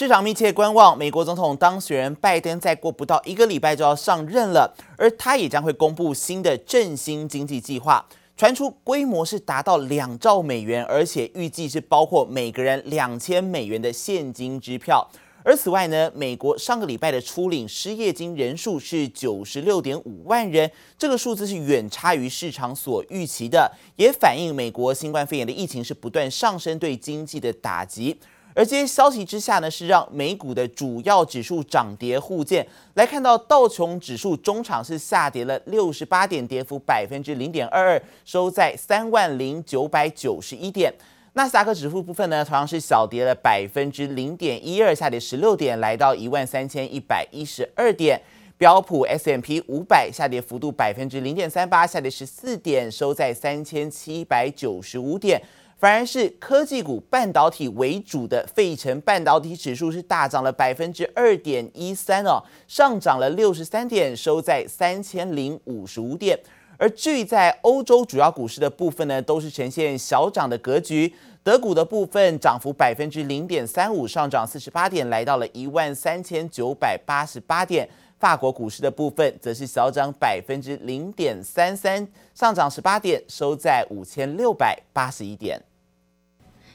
市场密切观望，美国总统当选人拜登再过不到一个礼拜就要上任了，而他也将会公布新的振兴经济计划，传出规模是达到两兆美元，而且预计是包括每个人两千美元的现金支票。而此外呢，美国上个礼拜的初领失业金人数是九十六点五万人，这个数字是远差于市场所预期的，也反映美国新冠肺炎的疫情是不断上升对经济的打击。而这些消息之下呢，是让美股的主要指数涨跌互见。来看到道琼指数中场是下跌了六十八点，跌幅百分之零点二二，收在三万零九百九十一点。纳斯达克指数部分呢，同样是小跌了百分之零点一二，下跌十六点，来到一万三千一百一十二点。标普 S M P 五百下跌幅度百分之零点三八，下跌十四点，收在三千七百九十五点。反而是科技股、半导体为主的费城半导体指数是大涨了百分之二点一三哦，上涨了六十三点，收在三千零五十五点。而至于在欧洲主要股市的部分呢，都是呈现小涨的格局。德股的部分涨幅百分之零点三五，上涨四十八点，来到了一万三千九百八十八点。法国股市的部分则是小涨百分之零点三三，上涨十八点，收在五千六百八十一点。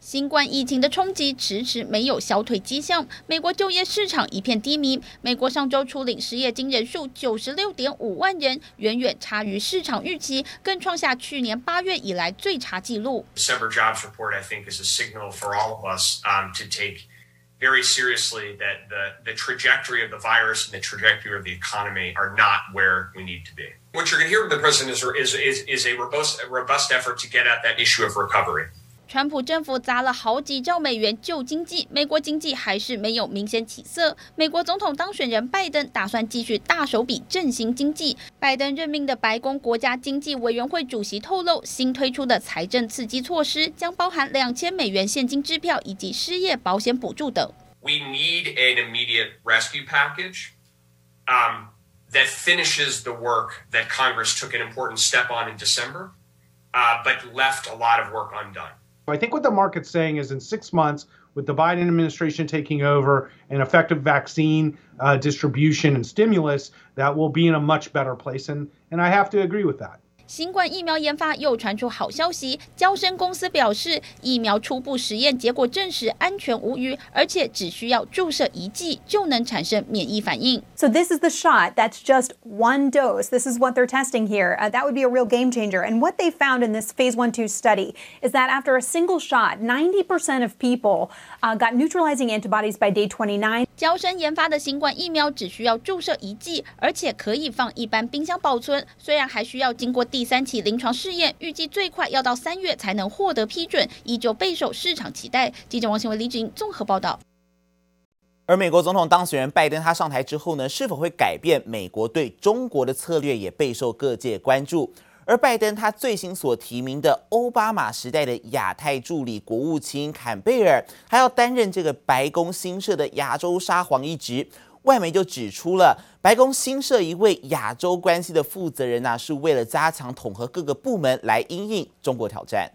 新冠疫情的冲击迟迟没有消退迹象，美国就业市场一片低迷。美国上周初领失业金人数九十六点五万人，远远差于市场预期，更创下去年八月以来最差纪录。December jobs report, I think, is a signal for all of us um, to take very seriously that the the trajectory of the virus and the trajectory of the economy are not where we need to be. What you're going to hear from the president is is is, is a robust a robust effort to get at that issue of recovery. 川普政府砸了好几兆美元救经济，美国经济还是没有明显起色。美国总统当选人拜登打算继续大手笔振兴经济。拜登任命的白宫国家经济委员会主席透露，新推出的财政刺激措施将包含两千美元现金支票以及失业保险补助等。We need an immediate rescue package, um, that finishes the work that Congress took an important step on in December, uh, but left a lot of work undone. I think what the market's saying is in six months, with the Biden administration taking over and effective vaccine uh, distribution and stimulus, that we'll be in a much better place. And, and I have to agree with that. 新冠疫苗研发又传出好消息，交生公司表示，疫苗初步实验结果证实安全无虞，而且只需要注射一剂就能产生免疫反应。So this is the shot. That's just one dose. This is what they're testing here. Uh, that would be a real game changer. And what they found in this phase one two study is that after a single shot, 90% of people uh, got neutralizing antibodies by day 29. 交生研发的新冠疫苗只需要注射一剂，而且可以放一般冰箱保存。虽然还需要经过第第三期临床试验预计最快要到三月才能获得批准，依旧备受市场期待。记者王新伟、李芷莹综合报道。而美国总统当选人拜登他上台之后呢，是否会改变美国对中国的策略，也备受各界关注。而拜登他最新所提名的欧巴马时代的亚太助理国务卿坎贝尔，还要担任这个白宫新设的亚洲沙皇一职。外媒就指出了，白宫新设一位亚洲关系的负责人呢、是为了加强统合各个部门来应应中国挑战。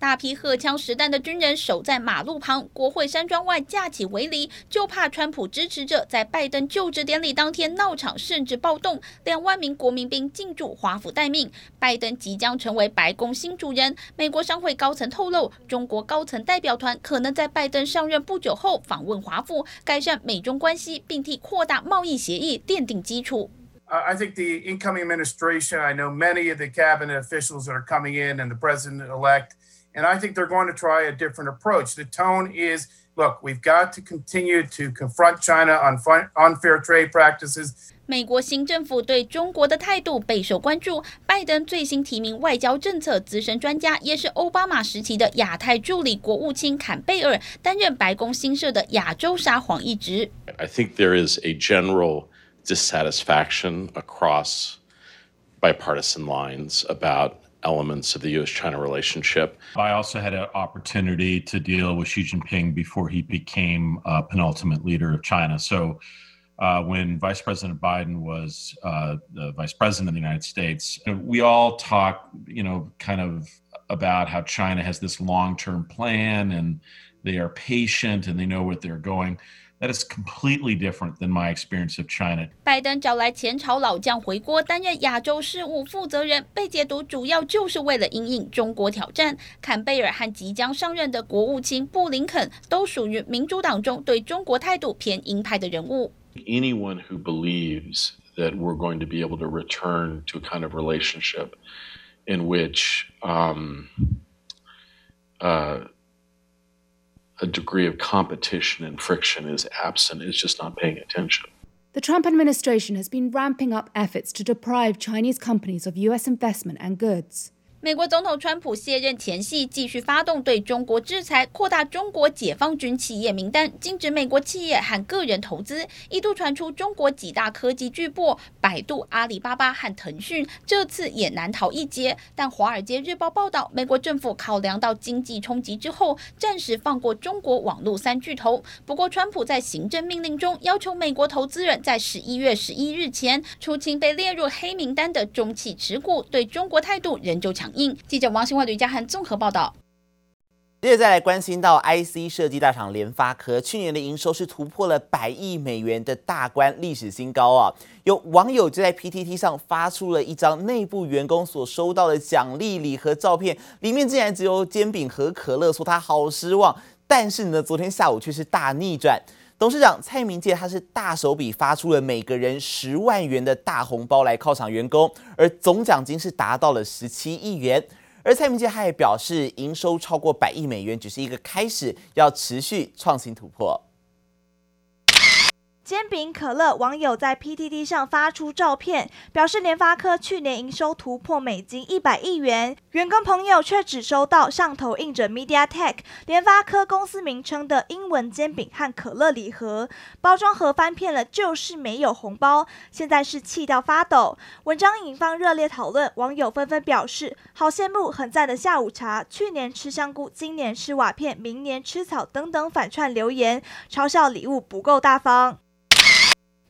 大批荷枪实弹的军人守在马路旁，国会山庄外架起围篱，就怕川普支持者在拜登就职典礼当天闹场，甚至暴动。两万名国民兵进驻华府待命。拜登即将成为白宫新主人。美国商会高层透露，中国高层代表团可能在拜登上任不久后访问华府，改善美中关系，并替扩大贸易协议奠定基础。I think the incoming administration, I know many of the cabinet officials that are coming in, and the president-elect. And I think they're going to try a different approach. The tone is, look, we've got to continue to confront China on unfair trade practices. 美国新政府对中国的态度备受关注。拜登最新提名外交政策资深专家，也是奥巴马时期的亚太助理国务卿坎贝尔，担任白宫新设的亚洲沙皇一职。I think there is a general dissatisfaction across bipartisan lines about elements of the U.S. China relationship. I also had an opportunity to deal with Xi Jinping before he became uh, penultimate leader of China. So, uh, when Vice President Biden was uh, the Vice President of the United States, we all talk, you know, kind of about how China has this long-term plan and they are patient and they know what they're going. That is completely different than my experience of China. 拜登找来前朝老将回国担任亚洲事务负责人，被解读主要就是为了因应中国挑战。坎贝尔和即将上任的国务卿布林肯都属于民主党中对中国态度偏鹰派的人物。Anyone who believes that we're going to be able to return to a kind of relationship in which um, uh, a degree of competition and friction is absent it's just not paying attention. The Trump administration has been ramping up efforts to deprive Chinese companies of U.S. investment and goods. 美国总统川普卸任前夕，继续发动对中国制裁，扩大中国解放军企业名单，禁止美国企业和个人投资。一度传出中国几大科技巨擘百度、阿里巴巴和腾讯这次也难逃一劫。但《华尔街日报》报道，美国政府考量到经济冲击之后，暂时放过中国网络三巨头。不过，川普在行政命令中要求美国投资人在十一月十一日前出清被列入黑名单的中企持股，对中国态度仍旧强。记者王新华、吕家涵综合报道。接着再来关心到 IC 设计大厂联发科，去年的营收是突破了百亿美元的大关，历史新高啊！有网友就在 PTT 上发出了一张内部员工所收到的奖励礼盒照片，里面竟然只有煎饼和可乐，说他好失望。但是呢，昨天下午却是大逆转，董事长蔡明介他是大手笔发出了每个人十万元的大红包来犒赏员工，而总奖金是达到了十七亿元。而蔡明介还表示，营收超过百亿美元只是一个开始，要持续创新突破。煎饼、可乐，网友在 PTT 上发出照片，表示联发科去年营收突破美金一百亿元，员工朋友却只收到上头印着 MediaTek 联发科公司名称的英文煎饼和可乐礼盒，包装盒翻遍了就是没有红包，现在是气到发抖。文章引发热烈讨论，网友纷纷表示好羡慕，很赞的下午茶，去年吃香菇，今年吃瓦片，明年吃草等等反串留言，嘲笑礼物不够大方。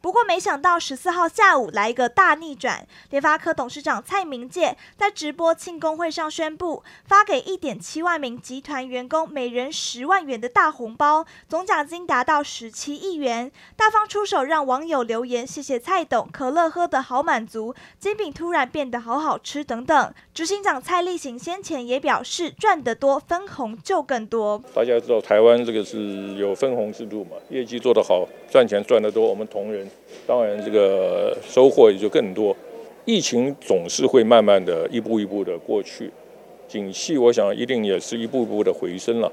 不过没想到十四号下午来一个大逆转，联发科董事长蔡明介在直播庆功会上宣布，发给一点七万名集团员工每人十万元的大红包，总奖金达到十七亿元，大方出手让网友留言谢谢蔡董，可乐喝得好满足，煎饼突然变得好好吃等等。执行长蔡立行先前也表示，赚得多分红就更多。大家知道台湾这个是有分红制度嘛，业绩做得好，赚钱赚得多，我们同仁。当然，这个收获也就更多。疫情总是会慢慢的一步一步的过去，景气我想一定也是一步一步的回升了。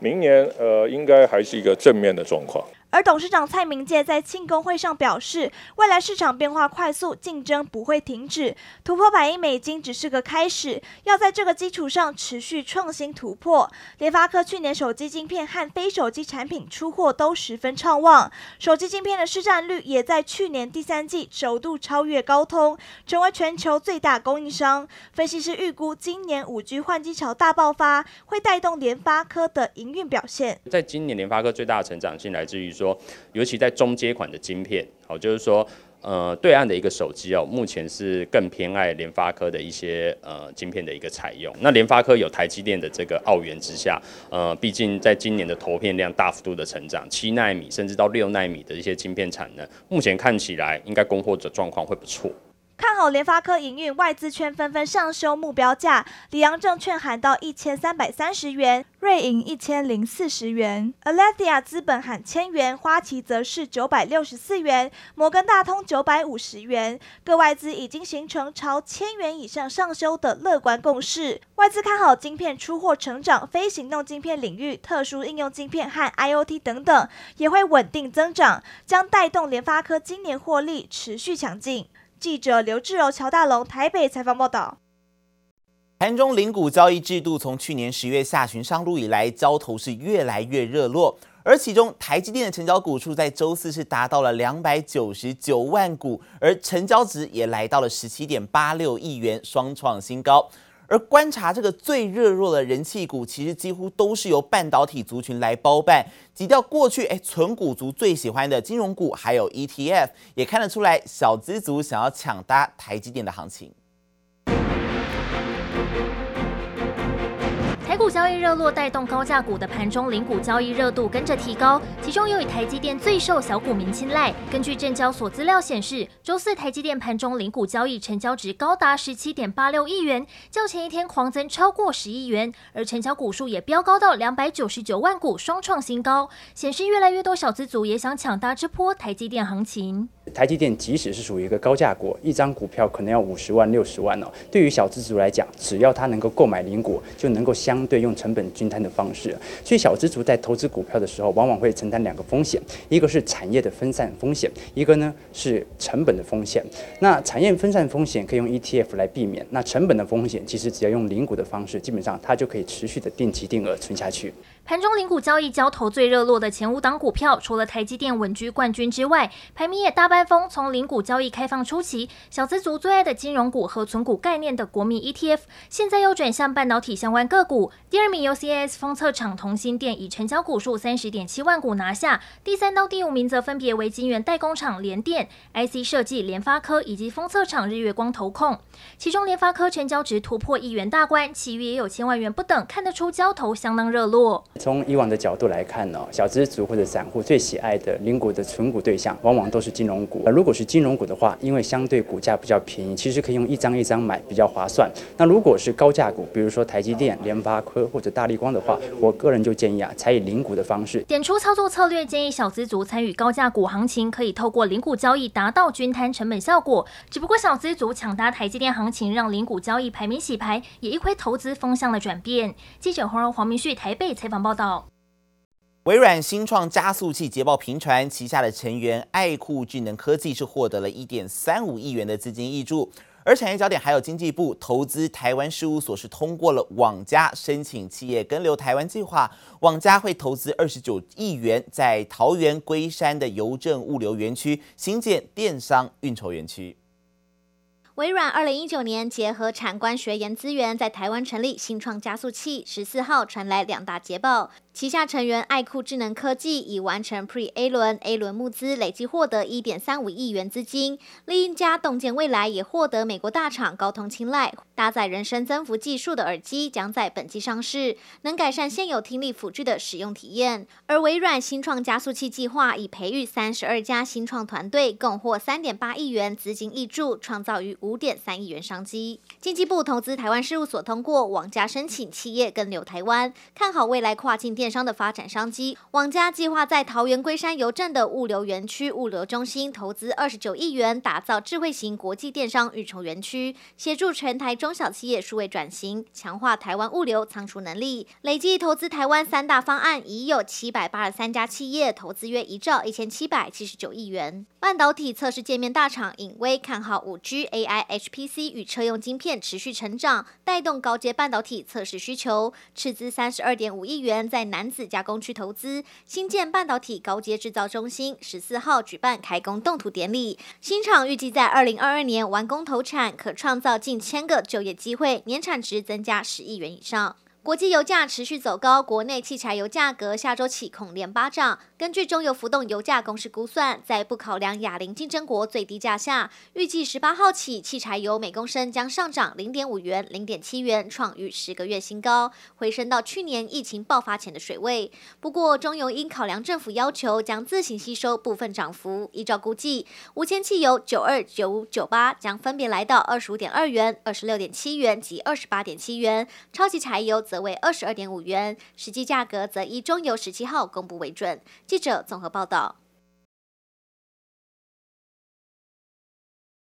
明年呃，应该还是一个正面的状况。而董事长蔡明介在庆功会上表示，未来市场变化快速，竞争不会停止，突破百亿美金只是个开始，要在这个基础上持续创新突破。联发科去年手机晶片和非手机产品出货都十分畅旺，手机晶片的市占率也在去年第三季首度超越高通，成为全球最大供应商。分析师预估，今年五 G 换机潮大爆发，会带动联发科的营运表现。在今年，联发科最大的成长性来自于。说，尤其在中阶款的晶片，好，就是说，呃，对岸的一个手机哦，目前是更偏爱联发科的一些呃晶片的一个采用。那联发科有台积电的这个澳元之下，呃，毕竟在今年的投片量大幅度的成长，七纳米甚至到六纳米的一些晶片产能，目前看起来应该供货的状况会不错。好联发科营运，外资圈纷纷上修目标价，里昂证券喊到一千三百三十元，瑞银一千零四十元，Alethea 资本喊千元，花旗则是九百六十四元，摩根大通九百五十元。各外资已经形成超千元以上上修的乐观共识。外资看好晶片出货成长，非行动晶片领域、特殊应用晶片和 IoT 等等也会稳定增长，将带动联发科今年获利持续强劲。记者刘志柔、乔大龙台北采访报道。盘中零股交易制度从去年十月下旬上路以来，交投是越来越热络。而其中台积电的成交股数在周四是达到了两百九十九万股，而成交值也来到了十七点八六亿元，双创新高。而观察这个最热络的人气股，其实几乎都是由半导体族群来包办。挤掉过去，哎，纯股族最喜欢的金融股，还有 ETF，也看得出来小资族想要抢搭台积电的行情。股交易热络带动高价股的盘中零股交易热度跟着提高，其中又以台积电最受小股民青睐。根据证交所资料显示，周四台积电盘中零股交易成交值高达十七点八六亿元，较前一天狂增超过十亿元，而成交股数也飙高到两百九十九万股，双创新高，显示越来越多小资族也想抢搭这波台积电行情。台积电即使是属于一个高价股，一张股票可能要五十万、六十万哦。对于小资族来讲，只要他能够购买零股，就能够相对用成本均摊的方式。所以小资族在投资股票的时候，往往会承担两个风险：一个是产业的分散风险，一个呢是成本的风险。那产业分散风险可以用 ETF 来避免，那成本的风险其实只要用零股的方式，基本上它就可以持续的定期定额存下去。盘中零股交易交投最热络的前五档股票，除了台积电稳居冠军之外，排名也大半疯。从零股交易开放初期，小资族最爱的金融股和存股概念的国民 ETF，现在又转向半导体相关个股。第二名由 CIS 封测厂同心电以成交股数三十点七万股拿下，第三到第五名则分别为晶圆代工厂联电、IC 设计联发科以及封测厂日月光投控。其中联发科成交值突破亿元大关，其余也有千万元不等，看得出交投相当热络。从以往的角度来看呢，小资族或者散户最喜爱的零股的存股对象，往往都是金融股。而如果是金融股的话，因为相对股价比较便宜，其实可以用一张一张买，比较划算。那如果是高价股，比如说台积电、联发科或者大立光的话，我个人就建议啊，采以零股的方式。点出操作策略，建议小资族参与高价股行情，可以透过零股交易达到均摊成本效果。只不过小资族抢搭台积电行情，让零股交易排名洗牌，也一窥投资风向的转变。记者黄荣、黄明旭台北采访报报道。微软新创加速器捷报频传，旗下的成员爱酷智能科技是获得了一点三五亿元的资金挹注，而产业焦点还有经济部投资台湾事务所是通过了网家申请企业跟留台湾计划，网家会投资二十九亿元在桃园龟山的邮政物流园区新建电商运筹园区。微软二零一九年结合产官学研资源，在台湾成立新创加速器。十四号传来两大捷报，旗下成员爱酷智能科技已完成 Pre-A 轮、A 轮募资，累计获得一点三五亿元资金。另一家洞见未来也获得美国大厂高通青睐，搭载人声增幅技术的耳机将在本季上市，能改善现有听力辅具的使用体验。而微软新创加速器计划已培育三十二家新创团队，共获三点八亿元资金挹注，创造逾五点三亿元商机。经济部投资台湾事务所通过网家申请企业跟留台湾，看好未来跨境电商的发展商机。网家计划在桃园龟山邮政的物流园区物流中心投资二十九亿元，打造智慧型国际电商育筹园区，协助全台中小企业数位转型，强化台湾物流仓储能力。累计投资台湾三大方案已有七百八十三家企业投资约一兆一千七百七十九亿元。半导体测试界面大厂影威看好五 G AI HP。PC 与车用晶片持续成长，带动高阶半导体测试需求，斥资三十二点五亿元在男子加工区投资，新建半导体高阶制造中心。十四号举办开工动土典礼，新厂预计在二零二二年完工投产，可创造近千个就业机会，年产值增加十亿元以上。国际油价持续走高，国内汽柴油价格下周起恐连八涨。根据中油浮动油价公式估算，在不考量亚邻竞争国最低价下，预计十八号起汽柴油每公升将上涨零点五元、零点七元，创逾十个月新高，回升到去年疫情爆发前的水位。不过，中油因考量政府要求，将自行吸收部分涨幅。依照估计，无铅汽油九二、九五、九八将分别来到二十五点二元、二十六点七元及二十八点七元，超级柴油则为二十二点五元，实际价格则以中油十七号公布为准。记者综合报道。